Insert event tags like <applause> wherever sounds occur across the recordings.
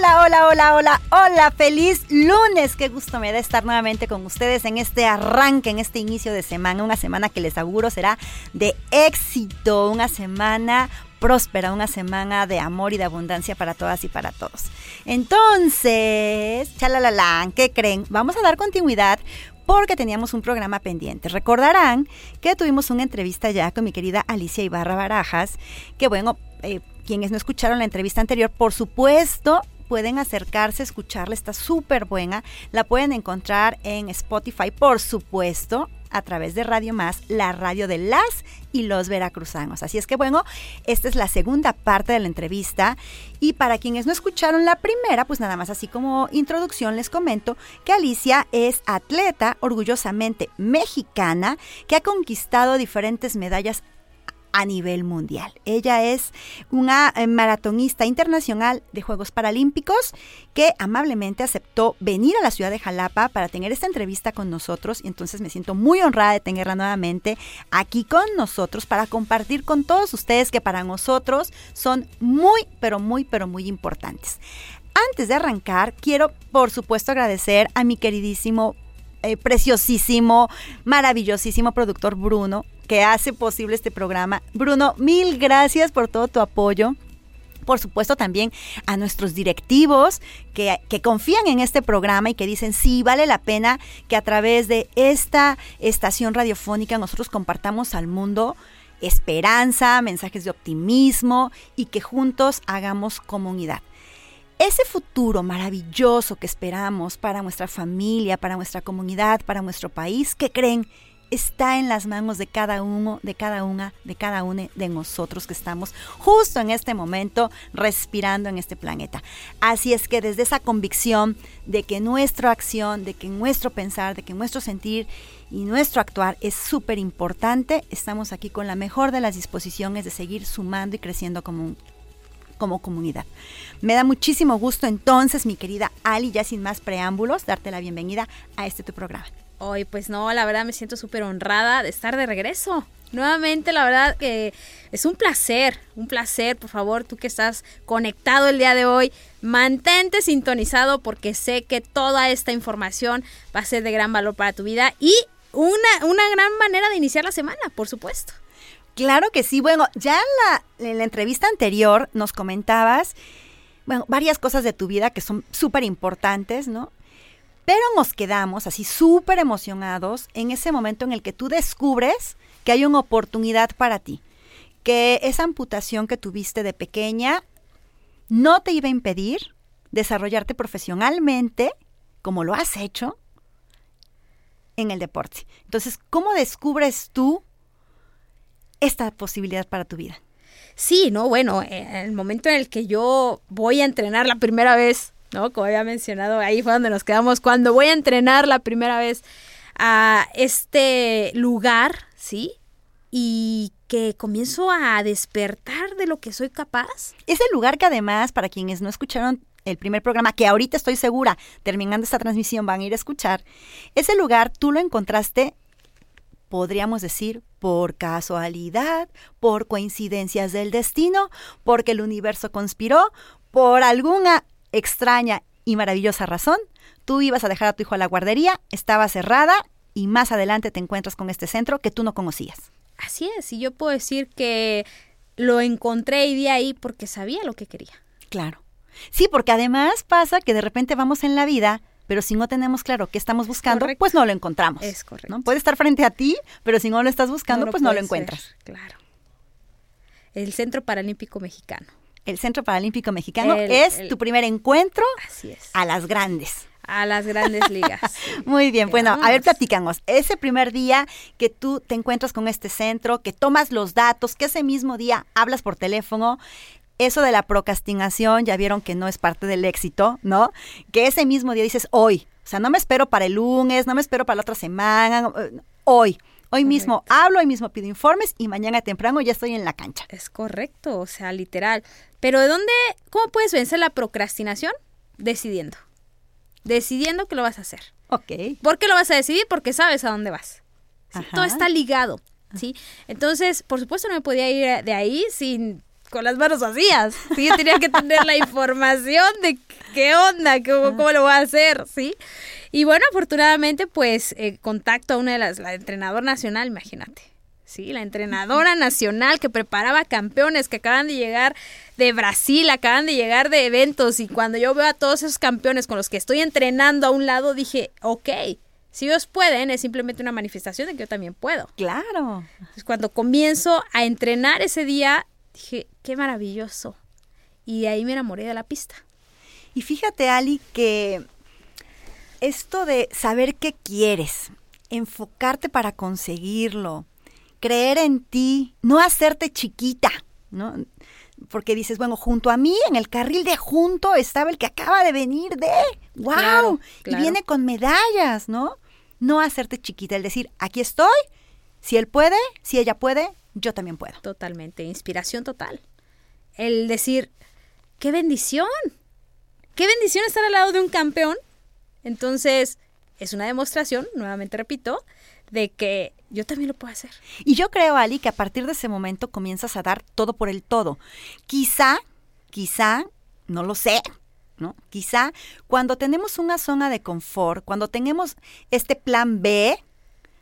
Hola, hola, hola, hola, hola, feliz lunes. Qué gusto me da estar nuevamente con ustedes en este arranque, en este inicio de semana, una semana que les auguro será de éxito, una semana próspera, una semana de amor y de abundancia para todas y para todos. Entonces, chalalalán, ¿qué creen? Vamos a dar continuidad porque teníamos un programa pendiente. Recordarán que tuvimos una entrevista ya con mi querida Alicia Ibarra Barajas, que bueno, eh, quienes no escucharon la entrevista anterior, por supuesto, pueden acercarse, escucharla, está súper buena. La pueden encontrar en Spotify, por supuesto, a través de Radio Más, la radio de las y los veracruzanos. Así es que bueno, esta es la segunda parte de la entrevista y para quienes no escucharon la primera, pues nada más así como introducción les comento que Alicia es atleta orgullosamente mexicana que ha conquistado diferentes medallas a nivel mundial. Ella es una eh, maratonista internacional de Juegos Paralímpicos que amablemente aceptó venir a la ciudad de Jalapa para tener esta entrevista con nosotros y entonces me siento muy honrada de tenerla nuevamente aquí con nosotros para compartir con todos ustedes que para nosotros son muy, pero muy, pero muy importantes. Antes de arrancar, quiero por supuesto agradecer a mi queridísimo eh, preciosísimo, maravillosísimo productor Bruno, que hace posible este programa. Bruno, mil gracias por todo tu apoyo por supuesto también a nuestros directivos que, que, confían en este programa y que dicen, sí, vale la pena que a través de esta estación radiofónica nosotros compartamos al mundo esperanza, mensajes de optimismo y que juntos hagamos comunidad. Ese futuro maravilloso que esperamos para nuestra familia, para nuestra comunidad, para nuestro país, ¿qué creen? está en las manos de cada uno, de cada una, de cada uno de nosotros que estamos justo en este momento respirando en este planeta. Así es que desde esa convicción de que nuestra acción, de que nuestro pensar, de que nuestro sentir y nuestro actuar es súper importante, estamos aquí con la mejor de las disposiciones de seguir sumando y creciendo como como comunidad. Me da muchísimo gusto entonces, mi querida Ali, ya sin más preámbulos, darte la bienvenida a este tu programa. Hoy, pues no, la verdad me siento súper honrada de estar de regreso. Nuevamente, la verdad que es un placer, un placer, por favor, tú que estás conectado el día de hoy, mantente sintonizado porque sé que toda esta información va a ser de gran valor para tu vida y una, una gran manera de iniciar la semana, por supuesto. Claro que sí. Bueno, ya en la, en la entrevista anterior nos comentabas, varias cosas de tu vida que son súper importantes, ¿no? Pero nos quedamos así súper emocionados en ese momento en el que tú descubres que hay una oportunidad para ti, que esa amputación que tuviste de pequeña no te iba a impedir desarrollarte profesionalmente, como lo has hecho, en el deporte. Entonces, ¿cómo descubres tú esta posibilidad para tu vida? Sí, no, bueno, en el momento en el que yo voy a entrenar la primera vez, ¿no? Como había mencionado, ahí fue donde nos quedamos. Cuando voy a entrenar la primera vez a este lugar, ¿sí? Y que comienzo a despertar de lo que soy capaz. Ese lugar que además, para quienes no escucharon el primer programa, que ahorita estoy segura, terminando esta transmisión, van a ir a escuchar, ese lugar tú lo encontraste podríamos decir, por casualidad, por coincidencias del destino, porque el universo conspiró, por alguna extraña y maravillosa razón, tú ibas a dejar a tu hijo a la guardería, estaba cerrada y más adelante te encuentras con este centro que tú no conocías. Así es, y yo puedo decir que lo encontré y de ahí porque sabía lo que quería. Claro. Sí, porque además pasa que de repente vamos en la vida pero si no tenemos claro qué estamos buscando, Correcto. pues no lo encontramos. Es correcto. ¿no? Puede estar frente a ti, pero si no lo estás buscando, lo pues no lo encuentras. Claro. El Centro Paralímpico Mexicano. El Centro Paralímpico Mexicano El- es el- tu primer encuentro Así es. a las grandes. A las grandes ligas. <laughs> Muy bien, bueno, a ver, platícanos. Ese primer día que tú te encuentras con este centro, que tomas los datos, que ese mismo día hablas por teléfono, eso de la procrastinación, ya vieron que no es parte del éxito, ¿no? Que ese mismo día dices, hoy, o sea, no me espero para el lunes, no me espero para la otra semana, eh, hoy. Hoy mismo hablo, hoy mismo pido informes y mañana temprano ya estoy en la cancha. Es correcto, o sea, literal. Pero ¿de dónde, cómo puedes vencer la procrastinación? Decidiendo. Decidiendo que lo vas a hacer. Ok. ¿Por qué lo vas a decidir? Porque sabes a dónde vas. Todo está ligado, ¿sí? Entonces, por supuesto, no me podía ir de ahí sin con las manos vacías. ¿sí? Yo tenía que tener la información de qué onda, cómo, cómo lo voy a hacer, ¿sí? Y bueno, afortunadamente, pues, eh, contacto a una de las, la entrenadora nacional, imagínate. Sí, la entrenadora nacional que preparaba campeones que acaban de llegar de Brasil, acaban de llegar de eventos y cuando yo veo a todos esos campeones con los que estoy entrenando a un lado, dije, ok, si ellos pueden, es simplemente una manifestación de que yo también puedo. Claro. Entonces, cuando comienzo a entrenar ese día, dije, qué maravilloso. Y de ahí me enamoré de la pista. Y fíjate, Ali, que esto de saber qué quieres, enfocarte para conseguirlo, creer en ti, no hacerte chiquita, ¿no? Porque dices, bueno, junto a mí, en el carril de junto, estaba el que acaba de venir de, wow, Claro, y viene con medallas, ¿no? No hacerte chiquita, el decir, aquí estoy, si él puede, si ella puede, yo también puedo. Totalmente, inspiración total. El decir, qué bendición, qué bendición estar al lado de un campeón. Entonces, es una demostración, nuevamente repito, de que yo también lo puedo hacer. Y yo creo, Ali, que a partir de ese momento comienzas a dar todo por el todo. Quizá, quizá, no lo sé, ¿no? Quizá cuando tenemos una zona de confort, cuando tenemos este plan B,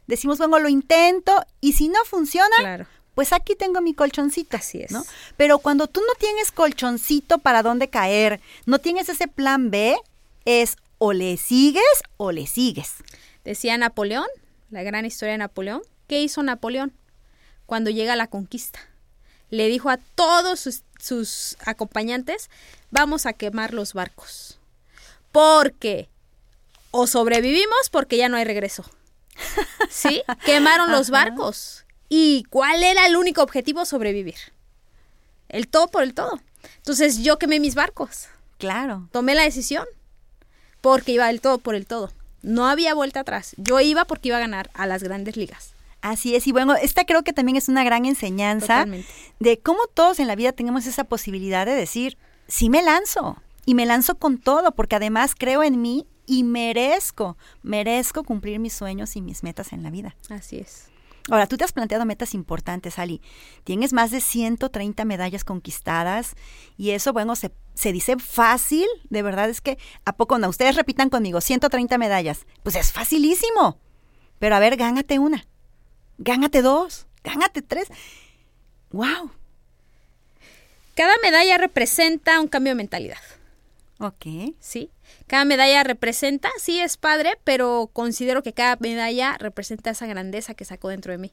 decimos, bueno, lo intento y si no funciona, Claro. Pues aquí tengo mi colchoncito. Así es. ¿no? Pero cuando tú no tienes colchoncito para dónde caer, no tienes ese plan B, es o le sigues o le sigues. Decía Napoleón, la gran historia de Napoleón. ¿Qué hizo Napoleón cuando llega a la conquista? Le dijo a todos sus, sus acompañantes, vamos a quemar los barcos. Porque o sobrevivimos porque ya no hay regreso. <laughs> ¿Sí? Quemaron los barcos. ¿Y cuál era el único objetivo? Sobrevivir. El todo por el todo. Entonces yo quemé mis barcos. Claro. Tomé la decisión porque iba el todo por el todo. No había vuelta atrás. Yo iba porque iba a ganar a las grandes ligas. Así es, y bueno, esta creo que también es una gran enseñanza Totalmente. de cómo todos en la vida tenemos esa posibilidad de decir, sí me lanzo, y me lanzo con todo, porque además creo en mí y merezco, merezco cumplir mis sueños y mis metas en la vida. Así es. Ahora, tú te has planteado metas importantes, Ali. Tienes más de 130 medallas conquistadas y eso, bueno, se, dice fácil. De verdad es que, ¿a poco no? Ustedes repitan conmigo, 130 medallas. Pues es facilísimo. Pero a ver, gánate una. Gánate dos. Gánate tres. ¡Wow! Cada medalla representa un cambio de mentalidad. Ok. ¿Sí? Cada medalla representa, sí es padre, pero considero que cada medalla representa esa grandeza que sacó dentro de mí.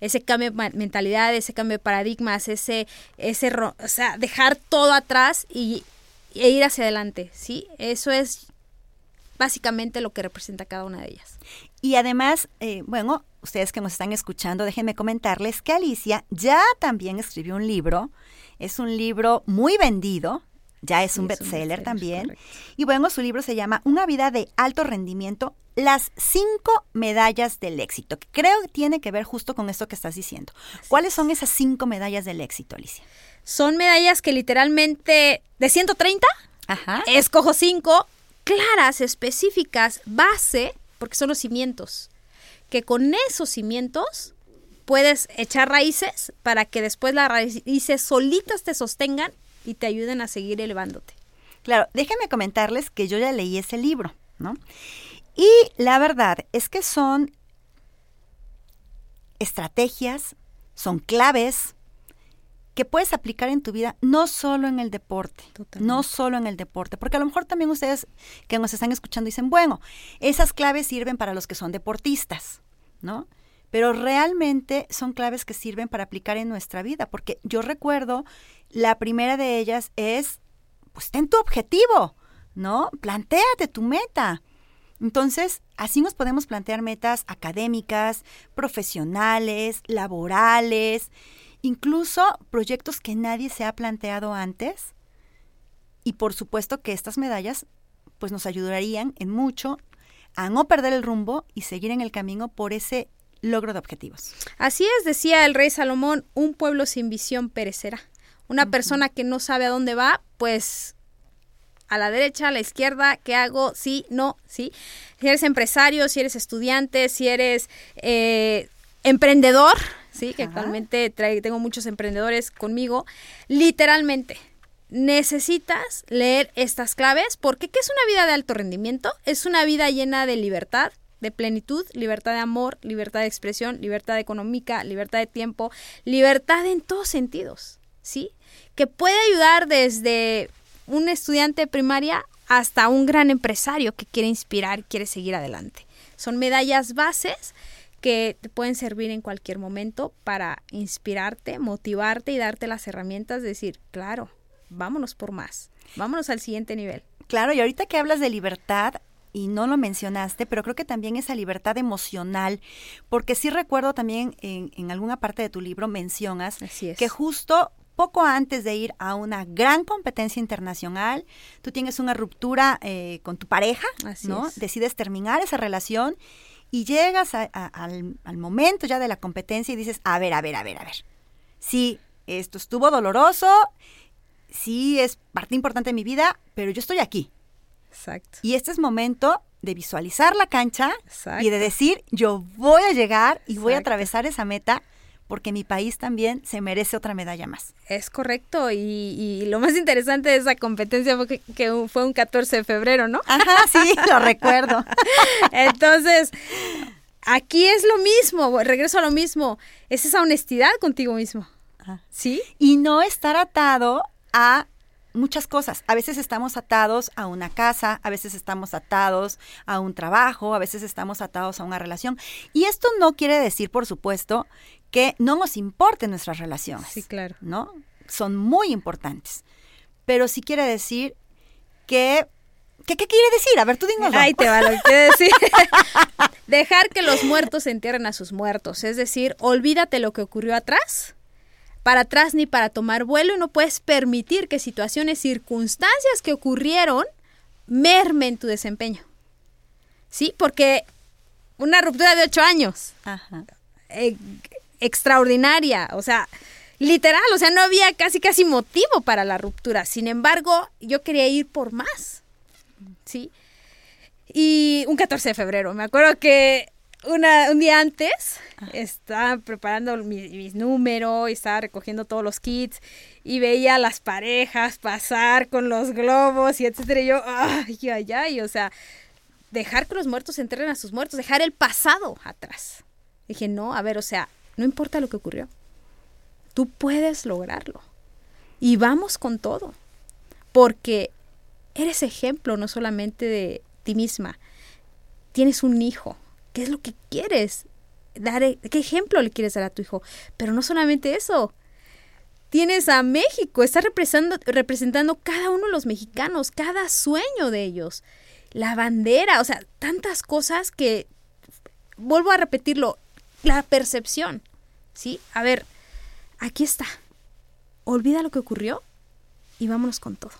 Ese cambio de mentalidad, ese cambio de paradigmas, ese, ese, o sea, dejar todo atrás y, e ir hacia adelante, ¿sí? Eso es básicamente lo que representa cada una de ellas. Y además, eh, bueno, ustedes que nos están escuchando, déjenme comentarles que Alicia ya también escribió un libro. Es un libro muy vendido. Ya es Sí, un es un bestseller también. correcto. Y bueno, su libro se llama Una vida de alto rendimiento, las cinco medallas del éxito. que Creo que tiene que ver justo con esto que estás diciendo. ¿Cuáles son esas cinco medallas del éxito, Alicia? Son medallas que literalmente de 130 Ajá. escojo cinco claras, específicas, base, porque son los cimientos. Que con esos cimientos puedes echar raíces para que después las raíces solitas te sostengan y te ayuden a seguir elevándote. Claro, déjenme comentarles que yo ya leí ese libro, ¿no? Y la verdad es que son estrategias, son claves que puedes aplicar en tu vida, no solo en el deporte, no solo en el deporte, porque a lo mejor también ustedes que nos están escuchando dicen, bueno, esas claves sirven para los que son deportistas, ¿no? Pero realmente son claves que sirven para aplicar en nuestra vida, porque yo recuerdo, la primera de ellas es, pues ten tu objetivo, ¿no? Plantéate tu meta. Entonces, así nos podemos plantear metas académicas, profesionales, laborales, incluso proyectos que nadie se ha planteado antes. Y por supuesto que estas medallas pues nos ayudarían en mucho a no perder el rumbo y seguir en el camino por ese logro de objetivos. Así es, decía el rey Salomón, un pueblo sin visión perecerá. Una persona que no sabe a dónde va, pues a la derecha, a la izquierda, ¿qué hago? Sí, no, sí. Si eres empresario, si eres estudiante, si eres eh, emprendedor, sí, que actualmente tengo muchos emprendedores conmigo, literalmente necesitas leer estas claves porque ¿qué es una vida de alto rendimiento? Es una vida llena de libertad, de plenitud, libertad de amor, libertad de expresión, libertad económica, libertad de tiempo, libertad en todos sentidos, ¿sí? Que puede ayudar desde un estudiante de primaria hasta un gran empresario que quiere inspirar, quiere seguir adelante. Son medallas bases que te pueden servir en cualquier momento para inspirarte, motivarte y darte las herramientas de decir, claro, vámonos por más, vámonos al siguiente nivel. Claro, y ahorita que hablas de libertad, y no lo mencionaste, pero creo que también esa libertad emocional, porque sí recuerdo también en, en alguna parte de tu libro mencionas que justo poco antes de ir a una gran competencia internacional, tú tienes una ruptura eh, con tu pareja, ¿no? Decides terminar esa relación y llegas al, momento ya de la competencia y dices, a ver, a ver, a ver, a ver. Sí, esto estuvo doloroso, sí es parte importante de mi vida, pero yo estoy aquí. Exacto. Y este es momento de visualizar la cancha y de decir, yo voy a llegar y voy a atravesar esa meta porque mi país también se merece otra medalla más. Es correcto, y, lo más interesante de esa competencia fue que, fue un 14 de febrero, ¿no? Ajá, sí, lo recuerdo. <laughs> Entonces, aquí es lo mismo, regreso a lo mismo, es esa honestidad contigo mismo. ¿Sí? Y no estar atado a muchas cosas. A veces estamos atados a una casa, a veces estamos atados a un trabajo, a veces estamos atados a una relación. Y esto no quiere decir, por supuesto, que no nos importen nuestras relaciones. Sí, claro. ¿No? Son muy importantes. Pero sí quiere decir que ¿Qué, ¿Qué, quiere decir? A ver, tú dinos. Ahí te va lo que quiere decir. <laughs> Dejar que los muertos se entierren a sus muertos. Es decir, olvídate lo que ocurrió atrás para atrás ni para tomar vuelo y no puedes permitir que situaciones, circunstancias que ocurrieron mermen tu desempeño. ¿Sí? Porque una ruptura de ocho años. Eh, extraordinaria. O sea, literal, o sea, no había casi casi motivo para la ruptura. Sin embargo, yo quería ir por más. ¿Sí? Y un 14 de febrero, me acuerdo que una, un día antes estaba preparando mis, números y estaba recogiendo todos los kits y veía a las parejas pasar con los globos y etcétera. Y yo, ay, ay, ay, o sea, dejar que los muertos entren a sus muertos, dejar el pasado atrás. Dije, no, a ver, o sea, no importa lo que ocurrió. Tú puedes lograrlo. Y vamos con todo. Porque eres ejemplo no solamente de ti misma. Tienes un hijo, ¿Qué es lo que quieres? Dar, e, ¿Qué ejemplo le quieres dar a tu hijo? Pero no solamente eso. Tienes a México, estás representando, representando cada uno de los mexicanos, cada sueño de ellos. La bandera, o sea, tantas cosas que, vuelvo a repetirlo, la percepción. ¿Sí? A ver, aquí está. Olvida lo que ocurrió y vámonos con todo.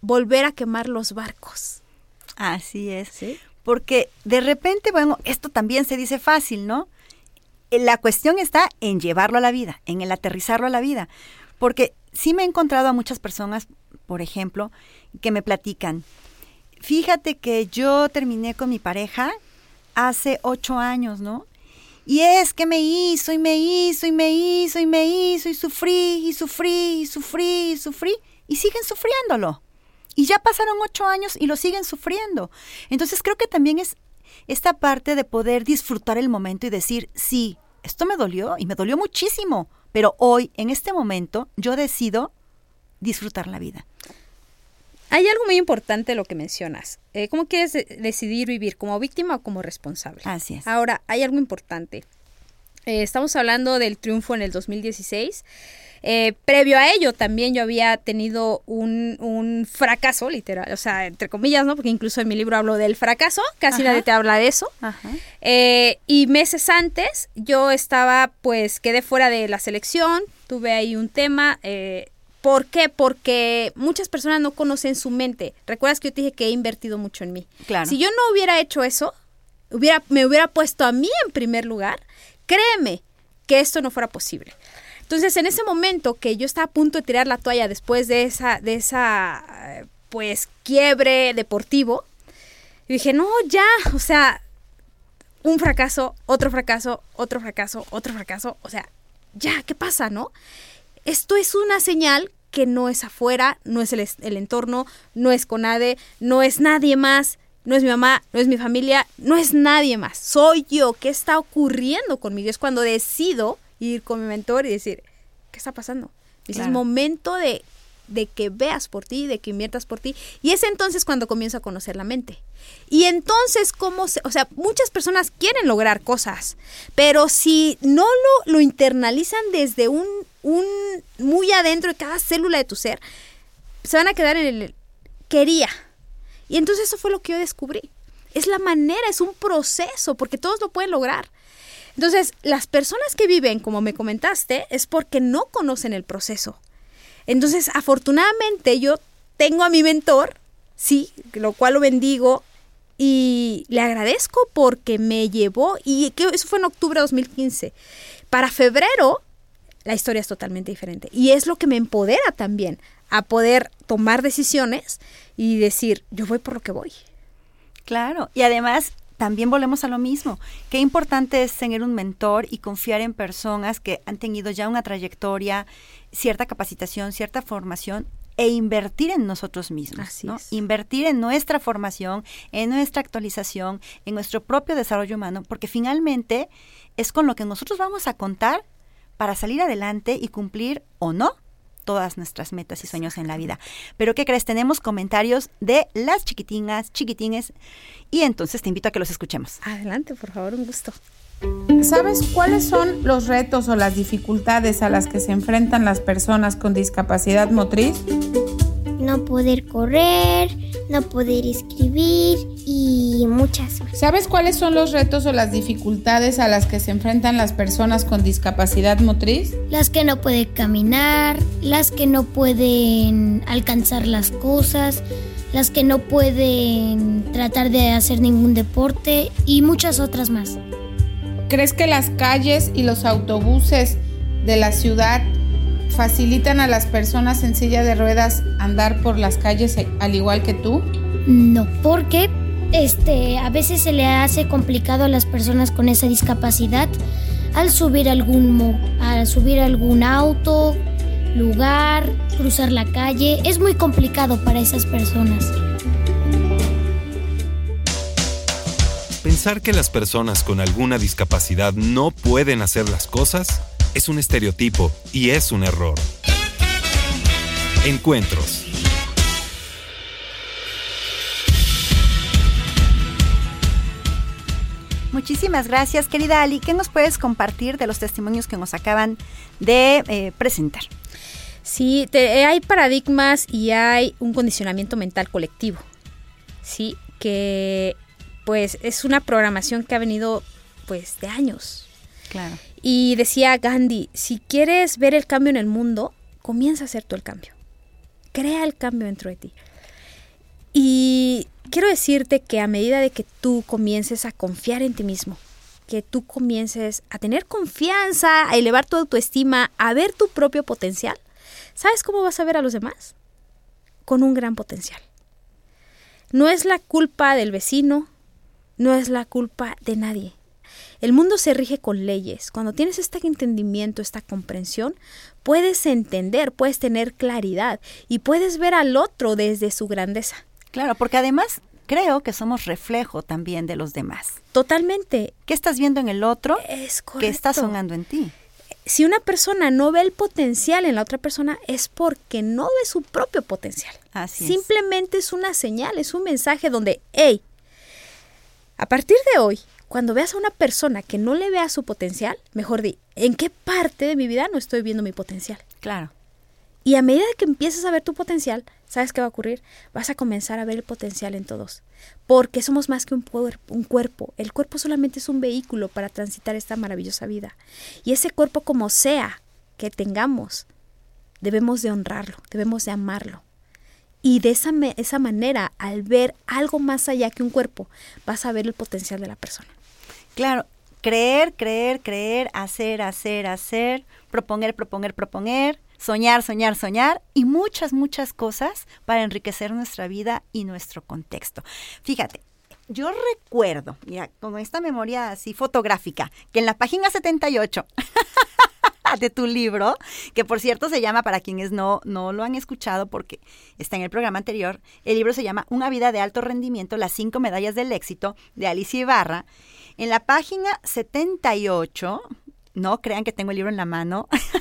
Volver a quemar los barcos. Así es. ¿Sí? porque de repente, bueno, esto también se dice fácil, ¿no? Eh, la cuestión está en llevarlo a la vida, en el aterrizarlo a la vida, porque sí me he encontrado a muchas personas, por ejemplo, que me platican, fíjate que yo terminé con mi pareja hace ocho años, ¿no? Y es que me hizo y me hizo y me hizo y me hizo y sufrí y sufrí y sufrí y sufrí y siguen sufriéndolo. Y ya pasaron ocho años y lo siguen sufriendo. Entonces creo que también es esta parte de poder disfrutar el momento y decir, sí, esto me dolió y me dolió muchísimo, pero hoy, en este momento, yo decido disfrutar la vida. Hay algo muy importante lo que mencionas. Eh, ¿Cómo quieres decidir vivir? ¿Como víctima o como responsable? Así es. Ahora, hay algo importante. Eh, estamos hablando del triunfo en el 2016. Eh, previo a ello también yo había tenido un, un, fracaso, literal, o sea, entre comillas, ¿no? Porque incluso en mi libro hablo del fracaso, casi nadie te habla de eso. Eh, y meses antes yo estaba, pues, quedé fuera de la selección, tuve ahí un tema. Eh, ¿Por qué? Porque muchas personas no conocen su mente. Recuerdas que yo te dije que he invertido mucho en mí. Claro. Si yo no hubiera hecho eso, hubiera, me hubiera puesto a mí en primer lugar, créeme que esto no fuera posible. Entonces, en ese momento que yo estaba a punto de tirar la toalla después de esa, de esa, pues, quiebre deportivo, dije, no, ya, o sea, un fracaso, otro fracaso, otro fracaso, otro fracaso, o sea, ya, ¿qué pasa, no? Esto es una señal que no es afuera, no es el, el entorno, no es con nadie, no es nadie más, no es mi mamá, no es mi familia, no es nadie más, soy yo. ¿Qué está ocurriendo conmigo? Es cuando decido ir con mi mentor y decir, ¿qué está pasando? Es el momento de, de que veas por ti, de que inviertas por ti. Y es entonces cuando comienzo a conocer la mente. Y entonces, ¿cómo se...? O sea, muchas personas quieren lograr cosas, pero si no lo, lo internalizan desde un, un... muy adentro de cada célula de tu ser, se van a quedar en el... quería. Y entonces eso fue lo que yo descubrí. Es la manera, es un proceso, porque todos lo pueden lograr. Entonces, las personas que viven, como me comentaste, es porque no conocen el proceso. Entonces, afortunadamente yo tengo a mi mentor, sí, lo cual lo bendigo y le agradezco porque me llevó, y que eso fue en octubre de 2015. Para febrero, la historia es totalmente diferente. Y es lo que me empodera también a poder tomar decisiones y decir, yo voy por lo que voy. Claro, y además también volvemos a lo mismo. Qué importante es tener un mentor y confiar en personas que han tenido ya una trayectoria, cierta capacitación, cierta formación e invertir en nosotros mismos, Invertir en nuestra formación, en nuestra actualización, en nuestro propio desarrollo humano, porque finalmente es con lo que nosotros vamos a contar para salir adelante y cumplir o no todas nuestras metas y sueños en la vida. Pero ¿qué crees? Tenemos comentarios de las chiquitinas, chiquitines, y entonces te invito a que los escuchemos. Adelante, por favor, un gusto. ¿Sabes cuáles son los retos o las dificultades a las que se enfrentan las personas con discapacidad motriz? No poder correr, no poder escribir y muchas más. ¿Sabes cuáles son los retos o las dificultades a las que se enfrentan las personas con discapacidad motriz? Las que no pueden caminar, las que no pueden alcanzar las cosas, las que no pueden tratar de hacer ningún deporte y muchas otras más. ¿Crees que las calles y los autobuses de la ciudad facilitan a las personas en silla de ruedas andar por las calles al igual que tú? No, porque este a veces se le hace complicado a las personas con esa discapacidad al subir algún al subir algún auto, lugar, cruzar la calle, es muy complicado para esas personas. Pensar que las personas con alguna discapacidad no pueden hacer las cosas es un estereotipo y es un error. Encuentros. Muchísimas gracias, querida Ali. ¿Qué nos puedes compartir de los testimonios que nos acaban de eh, presentar? Sí, eh, hay paradigmas y hay un condicionamiento mental colectivo. Sí, que pues es una programación que ha venido pues de años. Claro. Y decía Gandhi, si quieres ver el cambio en el mundo, comienza a hacer tú el cambio. Crea el cambio dentro de ti. Y quiero decirte que a medida de que tú comiences a confiar en ti mismo, que tú comiences a tener confianza, a elevar tu autoestima, a ver tu propio potencial, ¿sabes cómo vas a ver a los demás? Con un gran potencial. No es la culpa del vecino, no es la culpa de nadie. El mundo se rige con leyes. Cuando tienes este entendimiento, esta comprensión, puedes entender, puedes tener claridad y puedes ver al otro desde su grandeza. Claro, porque además creo que somos reflejo también de los demás. Totalmente. ¿Qué estás viendo en el otro? Es ¿Qué está sonando en ti? si una persona no ve el potencial en la otra persona es porque no ve su propio potencial. Así Simplemente es. una señal, es un mensaje donde, hey, a partir de hoy, cuando veas a una persona que no le vea su potencial, mejor di, ¿en qué parte de mi vida no estoy viendo mi potencial? Claro. Y a medida que empieces a ver tu potencial, ¿sabes qué va a ocurrir? Vas a comenzar a ver el potencial en todos. Porque somos más que un, un, cuerpo. El cuerpo solamente es un vehículo para transitar esta maravillosa vida. Y ese cuerpo, como sea que tengamos, debemos de honrarlo, debemos de amarlo. Y de esa, esa manera, al ver algo más allá que un cuerpo, vas a ver el potencial de la persona. Claro, creer, creer, creer, hacer, hacer, hacer, proponer, proponer, proponer soñar, soñar, soñar y muchas, muchas cosas para enriquecer nuestra vida y nuestro contexto. Fíjate, yo recuerdo, mira, con esta memoria así fotográfica, que en la página 78 <laughs> de tu libro, que por cierto se llama, para quienes no, no lo han escuchado porque está en el programa anterior, el libro se llama Una vida de alto rendimiento, las cinco medallas del éxito, de Alicia Ibarra. En la página 78, no crean que tengo el libro en la mano, <laughs>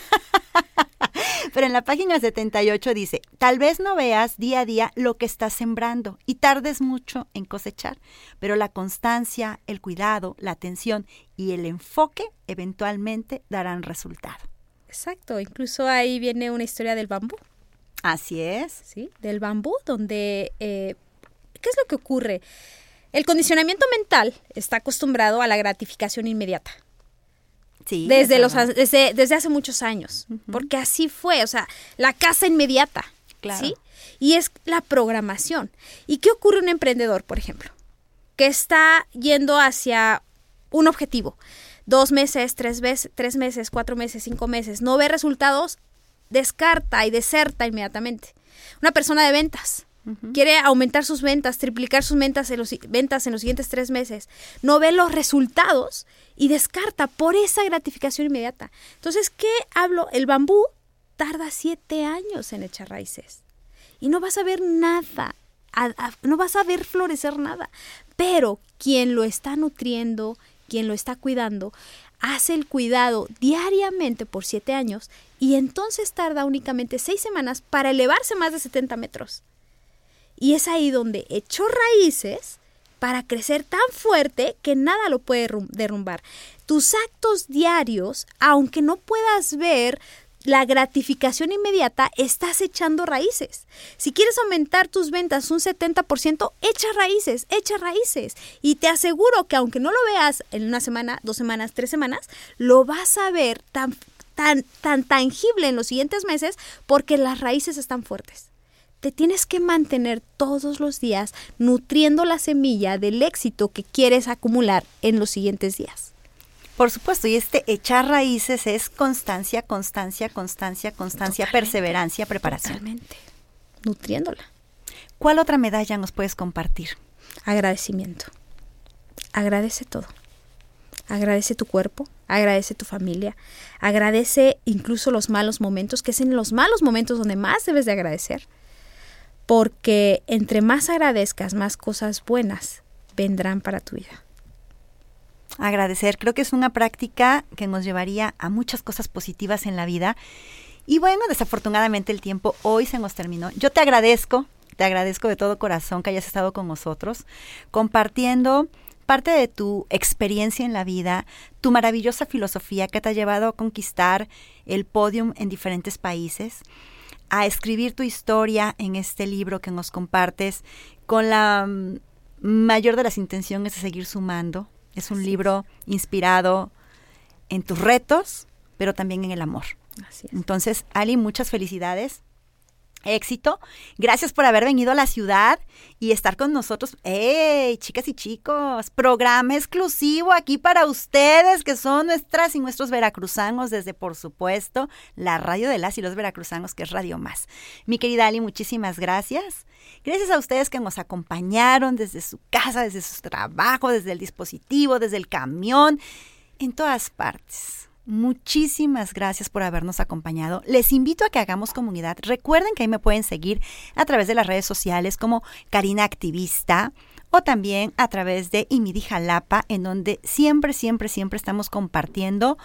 Pero en la página 78 dice, tal vez no veas día a día lo que estás sembrando y tardes mucho en cosechar, pero la constancia, el cuidado, la atención y el enfoque eventualmente darán resultado. Exacto, incluso ahí viene una historia del bambú. Así es. Sí, del bambú, donde, eh, ¿qué es lo que ocurre? El condicionamiento mental está acostumbrado a la gratificación inmediata desde, los, desde, desde, hace muchos años, porque así fue, o sea, la casa inmediata, ¿sí? Y es la programación. ¿Y qué ocurre un emprendedor, por ejemplo, que está yendo hacia un objetivo? Dos meses, tres, veces, tres meses, cuatro meses, cinco meses, no ve resultados, descarta y deserta inmediatamente. Una persona de ventas, quiere aumentar sus ventas, triplicar sus ventas en, los, ventas en los siguientes tres meses, no ve los resultados y descarta por esa gratificación inmediata. Entonces, ¿qué hablo? El bambú tarda siete años en echar raíces y no vas a ver nada, no vas a ver florecer nada, pero quien lo está nutriendo, quien lo está cuidando, hace el cuidado diariamente por siete años y entonces tarda únicamente seis semanas para elevarse más de 70 metros. Y es ahí donde echó raíces para crecer tan fuerte que nada lo puede derrumbar. Tus actos diarios, aunque no puedas ver la gratificación inmediata, estás echando raíces. Si quieres aumentar tus ventas un 70%, echa raíces, echa raíces. Y te aseguro que aunque no lo veas en una semana, dos semanas, tres semanas, lo vas a ver tan, tan, tan tangible en los siguientes meses porque las raíces están fuertes te tienes que mantener todos los días nutriendo la semilla del éxito que quieres acumular en los siguientes días. Por supuesto, y este echar raíces es constancia, constancia, constancia, constancia, perseverancia, preparación. Totalmente. Nutriéndola. ¿Cuál otra medalla nos puedes compartir? Agradecimiento. Agradece todo. Agradece tu cuerpo, agradece tu familia, agradece incluso los malos momentos, que es en los malos momentos donde más debes de agradecer porque entre más agradezcas, más cosas buenas vendrán para tu vida. Agradecer, creo que es una práctica que nos llevaría a muchas cosas positivas en la vida. Y bueno, desafortunadamente el tiempo hoy se nos terminó. Yo te agradezco, te agradezco de todo corazón que hayas estado con nosotros, compartiendo parte de tu experiencia en la vida, tu maravillosa filosofía que te ha llevado a conquistar el podium en diferentes países a escribir tu historia en este libro que nos compartes con la mm, mayor de las intenciones de seguir sumando. Es un libro inspirado en tus retos, pero también en el amor. Entonces, Ali, muchas felicidades éxito. Gracias por haber venido a la ciudad y estar con nosotros. ¡Hey, chicas y chicos! Programa exclusivo aquí para ustedes, que son nuestras y nuestros veracruzanos, desde, por supuesto, la radio de las y los veracruzanos, que es Radio Más. Mi querida Ali, muchísimas gracias. Gracias a ustedes que nos acompañaron desde su casa, desde su trabajo, desde el dispositivo, desde el camión, en todas partes. Muchísimas gracias por habernos acompañado. Les invito a que hagamos comunidad. Recuerden que ahí me pueden seguir a través de las redes sociales como Karina Activista o también a través de Imidi Jalapa, en donde siempre, siempre, siempre estamos compartiendo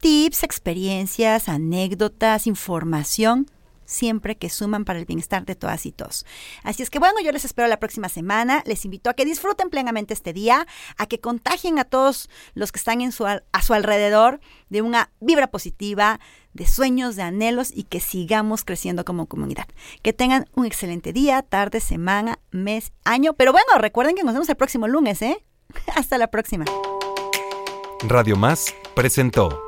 tips, experiencias, anécdotas, información siempre que suman para el bienestar de todas y todos. Así es que bueno, yo les espero la próxima semana. Les invito a que disfruten plenamente este día, a que contagien a todos los que están en su, a su alrededor de una vibra positiva, de sueños, de anhelos y que sigamos creciendo como comunidad. Que tengan un excelente día, tarde, semana, mes, año. Pero bueno, recuerden que nos vemos el próximo lunes, ¿eh? <laughs> Hasta la próxima. Radio Más presentó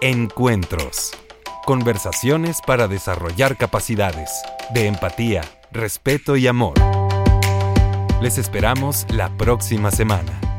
Encuentros. Conversaciones para desarrollar capacidades de empatía, respeto y amor. Les esperamos la próxima semana.